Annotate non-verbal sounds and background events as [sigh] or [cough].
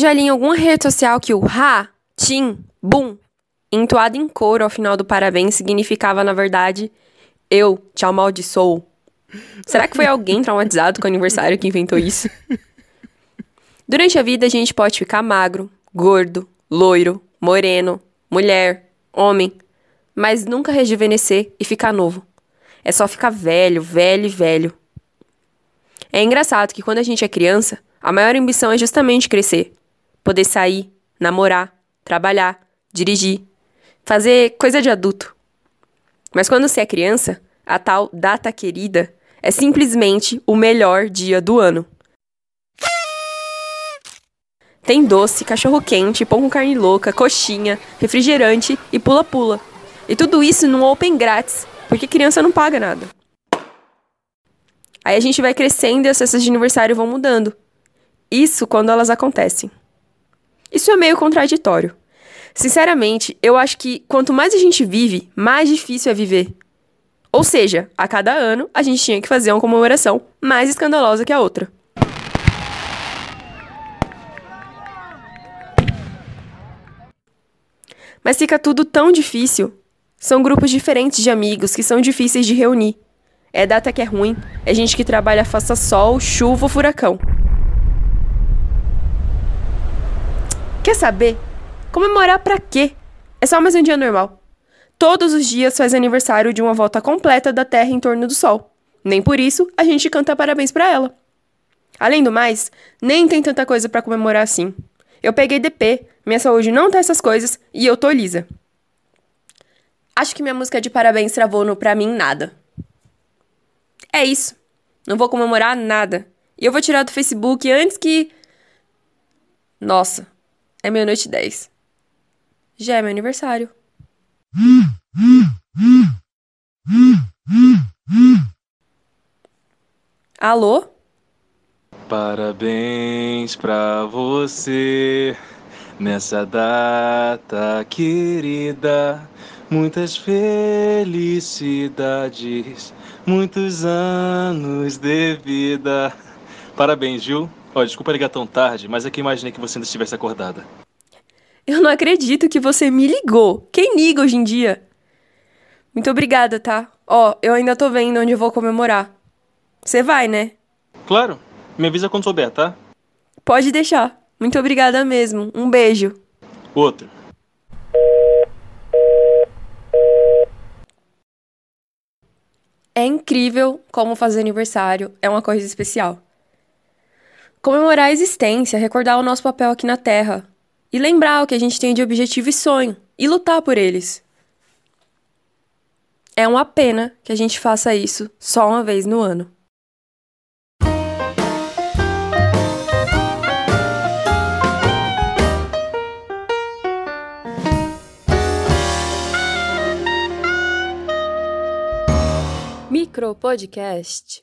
já li em alguma rede social que o ha, tim, bum, entoado em coro ao final do parabéns significava, na verdade, eu te amaldiçoo. Será que foi alguém [laughs] traumatizado com o aniversário que inventou isso? Durante a vida, a gente pode ficar magro, gordo, loiro, moreno, mulher, homem, mas nunca rejuvenescer e ficar novo. É só ficar velho, velho e velho. É engraçado que quando a gente é criança, a maior ambição é justamente crescer. Poder sair, namorar, trabalhar, dirigir, fazer coisa de adulto. Mas quando você é criança, a tal data querida é simplesmente o melhor dia do ano. Tem doce, cachorro-quente, pão com carne louca, coxinha, refrigerante e pula-pula. E tudo isso num open grátis, porque criança não paga nada. Aí a gente vai crescendo e as festas de aniversário vão mudando. Isso quando elas acontecem. Isso é meio contraditório. Sinceramente, eu acho que quanto mais a gente vive, mais difícil é viver. Ou seja, a cada ano a gente tinha que fazer uma comemoração mais escandalosa que a outra. Mas fica tudo tão difícil. São grupos diferentes de amigos que são difíceis de reunir. É data que é ruim, é gente que trabalha faça sol, chuva ou furacão. Quer saber? Comemorar pra quê? É só mais um dia normal. Todos os dias faz aniversário de uma volta completa da Terra em torno do Sol. Nem por isso a gente canta parabéns para ela. Além do mais, nem tem tanta coisa para comemorar assim. Eu peguei DP, minha saúde não tá essas coisas e eu tô lisa. Acho que minha música de parabéns travou no pra mim nada. É isso. Não vou comemorar nada. E eu vou tirar do Facebook antes que. Nossa, é meia-noite e dez. Já é meu aniversário. Alô? Parabéns pra você nessa data querida. Muitas felicidades, muitos anos de vida. Parabéns, Gil. Ó, desculpa ligar tão tarde, mas é que imaginei que você ainda estivesse acordada. Eu não acredito que você me ligou. Quem liga hoje em dia? Muito obrigada, tá? Ó, eu ainda tô vendo onde eu vou comemorar. Você vai, né? Claro. Me avisa quando souber, tá? Pode deixar. Muito obrigada mesmo. Um beijo. Outro. É incrível como fazer aniversário é uma coisa especial. Comemorar a existência, recordar o nosso papel aqui na Terra e lembrar o que a gente tem de objetivo e sonho e lutar por eles. É uma pena que a gente faça isso só uma vez no ano. Micro Podcast